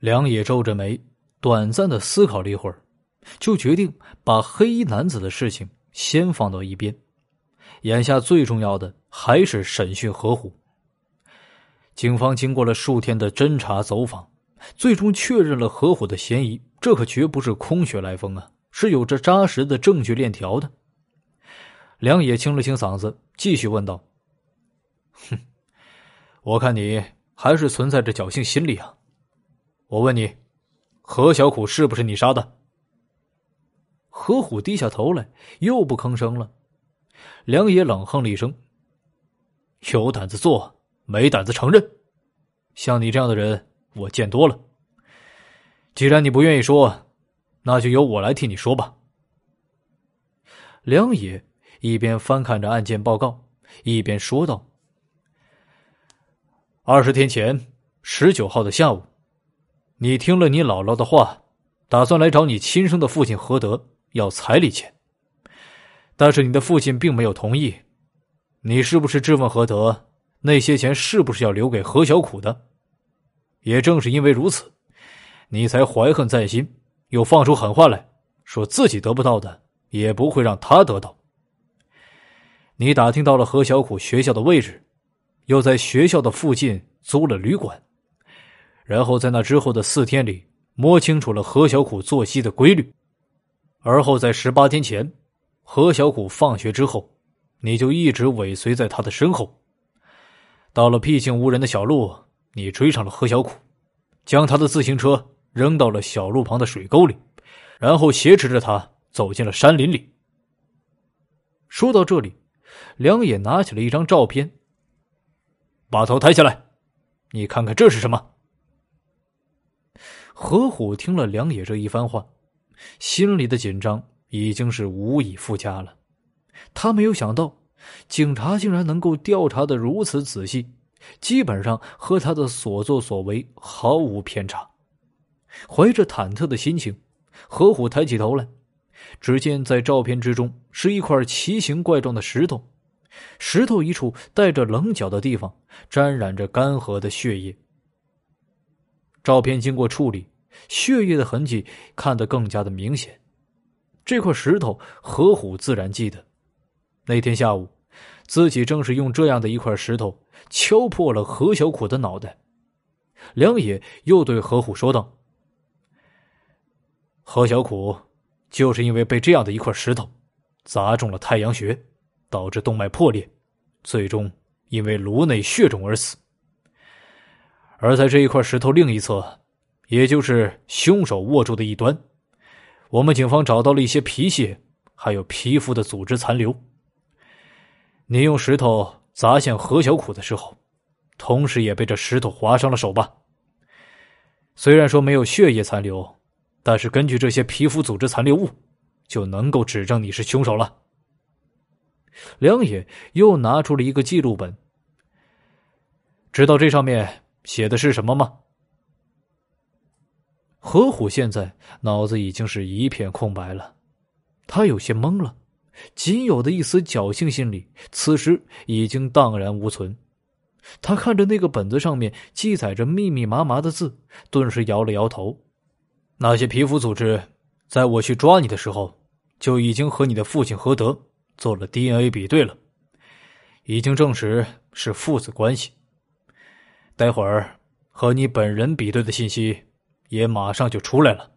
梁野皱着眉，短暂的思考了一会儿，就决定把黑衣男子的事情先放到一边。眼下最重要的还是审讯何虎。警方经过了数天的侦查走访，最终确认了何虎的嫌疑。这可绝不是空穴来风啊，是有着扎实的证据链条的。梁野清了清嗓子，继续问道：“哼，我看你还是存在着侥幸心理啊。我问你，何小苦是不是你杀的？”何虎低下头来，又不吭声了。梁野冷哼了一声：“有胆子做，没胆子承认。像你这样的人，我见多了。既然你不愿意说，那就由我来替你说吧。”梁野。一边翻看着案件报告，一边说道：“二十天前，十九号的下午，你听了你姥姥的话，打算来找你亲生的父亲何德要彩礼钱。但是你的父亲并没有同意。你是不是质问何德，那些钱是不是要留给何小苦的？也正是因为如此，你才怀恨在心，又放出狠话来说自己得不到的，也不会让他得到。”你打听到了何小苦学校的位置，又在学校的附近租了旅馆，然后在那之后的四天里摸清楚了何小苦作息的规律，而后在十八天前，何小苦放学之后，你就一直尾随在他的身后。到了僻静无人的小路，你追上了何小苦，将他的自行车扔到了小路旁的水沟里，然后挟持着他走进了山林里。说到这里。梁野拿起了一张照片，把头抬起来，你看看这是什么？何虎听了梁野这一番话，心里的紧张已经是无以复加了。他没有想到，警察竟然能够调查的如此仔细，基本上和他的所作所为毫无偏差。怀着忐忑的心情，何虎抬起头来。只见在照片之中是一块奇形怪状的石头，石头一处带着棱角的地方沾染着干涸的血液。照片经过处理，血液的痕迹看得更加的明显。这块石头，何虎自然记得，那天下午，自己正是用这样的一块石头敲破了何小苦的脑袋。梁野又对何虎说道：“何小苦。”就是因为被这样的一块石头砸中了太阳穴，导致动脉破裂，最终因为颅内血肿而死。而在这一块石头另一侧，也就是凶手握住的一端，我们警方找到了一些皮屑，还有皮肤的组织残留。你用石头砸向何小苦的时候，同时也被这石头划伤了手吧？虽然说没有血液残留。但是根据这些皮肤组织残留物，就能够指证你是凶手了。梁野又拿出了一个记录本，直到这上面写的是什么吗？何虎现在脑子已经是一片空白了，他有些懵了，仅有的一丝侥幸心理此时已经荡然无存。他看着那个本子上面记载着密密麻麻的字，顿时摇了摇头。那些皮肤组织，在我去抓你的时候，就已经和你的父亲何德做了 DNA 比对了，已经证实是父子关系。待会儿和你本人比对的信息，也马上就出来了。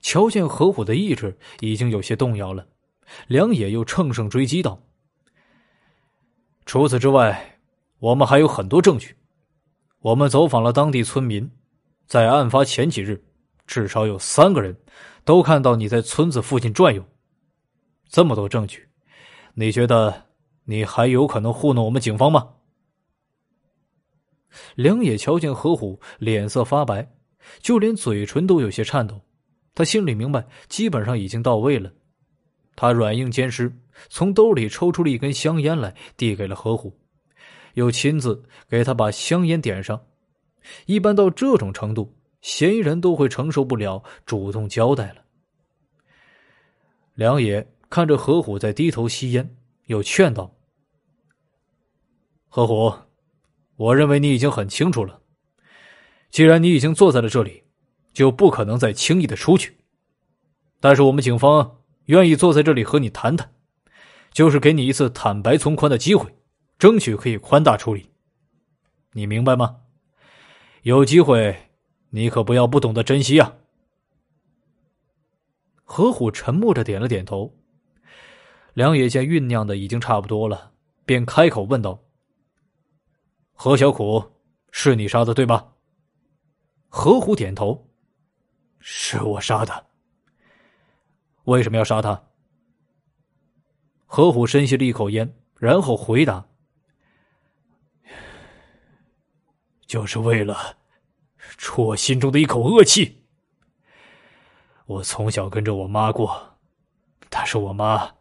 瞧见何虎的意志已经有些动摇了，梁野又乘胜追击道：“除此之外，我们还有很多证据，我们走访了当地村民。”在案发前几日，至少有三个人都看到你在村子附近转悠。这么多证据，你觉得你还有可能糊弄我们警方吗？梁野瞧见何虎脸色发白，就连嘴唇都有些颤抖，他心里明白，基本上已经到位了。他软硬兼施，从兜里抽出了一根香烟来，递给了何虎，又亲自给他把香烟点上。一般到这种程度，嫌疑人都会承受不了，主动交代了。梁野看着何虎在低头吸烟，又劝道：“何虎，我认为你已经很清楚了。既然你已经坐在了这里，就不可能再轻易的出去。但是我们警方愿意坐在这里和你谈谈，就是给你一次坦白从宽的机会，争取可以宽大处理。你明白吗？有机会，你可不要不懂得珍惜呀。何虎沉默着点了点头。梁野见酝酿的已经差不多了，便开口问道：“何小苦，是你杀的对吧？”何虎点头：“是我杀的。”为什么要杀他？何虎深吸了一口烟，然后回答：“就是为了出我心中的一口恶气。我从小跟着我妈过，但是我妈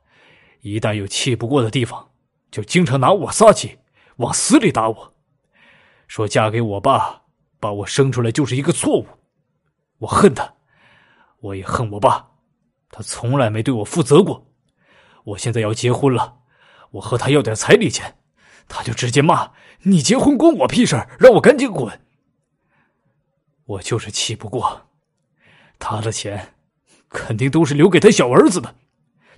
一旦有气不过的地方，就经常拿我撒气，往死里打我，说嫁给我爸，把我生出来就是一个错误。我恨他，我也恨我爸。”他从来没对我负责过，我现在要结婚了，我和他要点彩礼钱，他就直接骂：“你结婚关我屁事让我赶紧滚。”我就是气不过，他的钱肯定都是留给他小儿子的，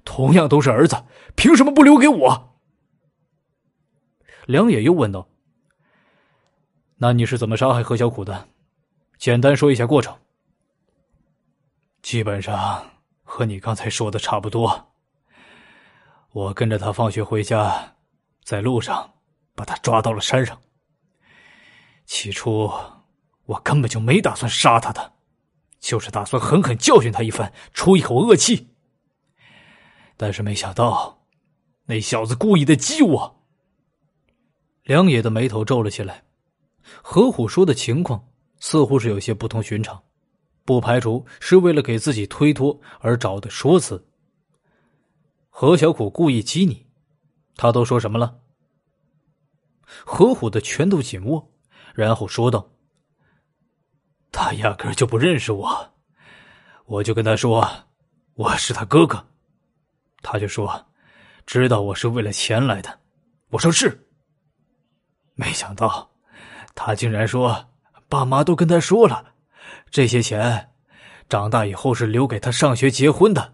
同样都是儿子，凭什么不留给我？梁野又问道：“那你是怎么杀害何小苦的？简单说一下过程。”基本上。和你刚才说的差不多。我跟着他放学回家，在路上把他抓到了山上。起初我根本就没打算杀他的，就是打算狠狠教训他一番，出一口恶气。但是没想到，那小子故意的激我。梁野的眉头皱了起来，何虎说的情况似乎是有些不同寻常。不排除是为了给自己推脱而找的说辞。何小苦故意激你，他都说什么了？何虎的拳头紧握，然后说道：“他压根就不认识我，我就跟他说我是他哥哥，他就说知道我是为了钱来的，我说是。没想到他竟然说爸妈都跟他说了。”这些钱，长大以后是留给他上学、结婚的，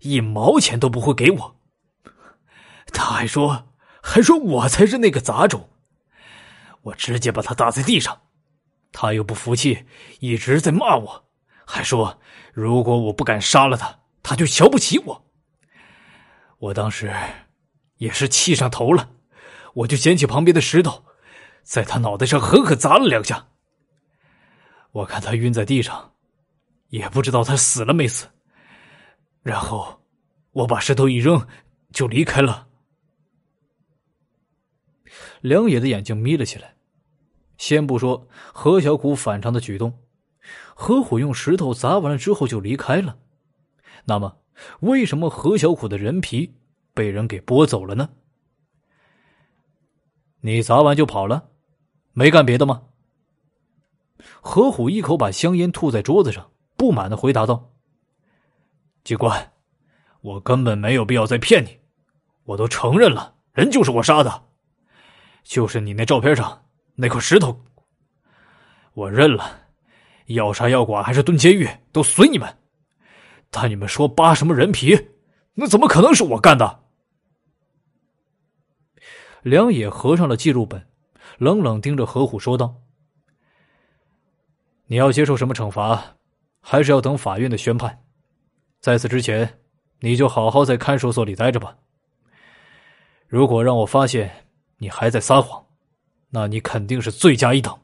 一毛钱都不会给我。他还说，还说我才是那个杂种。我直接把他打在地上，他又不服气，一直在骂我，还说如果我不敢杀了他，他就瞧不起我。我当时也是气上头了，我就捡起旁边的石头，在他脑袋上狠狠砸了两下。我看他晕在地上，也不知道他死了没死。然后我把石头一扔，就离开了。梁野的眼睛眯了起来。先不说何小苦反常的举动，何虎用石头砸完了之后就离开了。那么，为什么何小苦的人皮被人给剥走了呢？你砸完就跑了，没干别的吗？何虎一口把香烟吐在桌子上，不满的回答道：“警官，我根本没有必要再骗你，我都承认了，人就是我杀的，就是你那照片上那块石头，我认了，要杀要剐还是蹲监狱都随你们，但你们说扒什么人皮，那怎么可能是我干的？”梁野合上了记录本，冷冷盯着何虎说道。你要接受什么惩罚，还是要等法院的宣判。在此之前，你就好好在看守所里待着吧。如果让我发现你还在撒谎，那你肯定是罪加一等。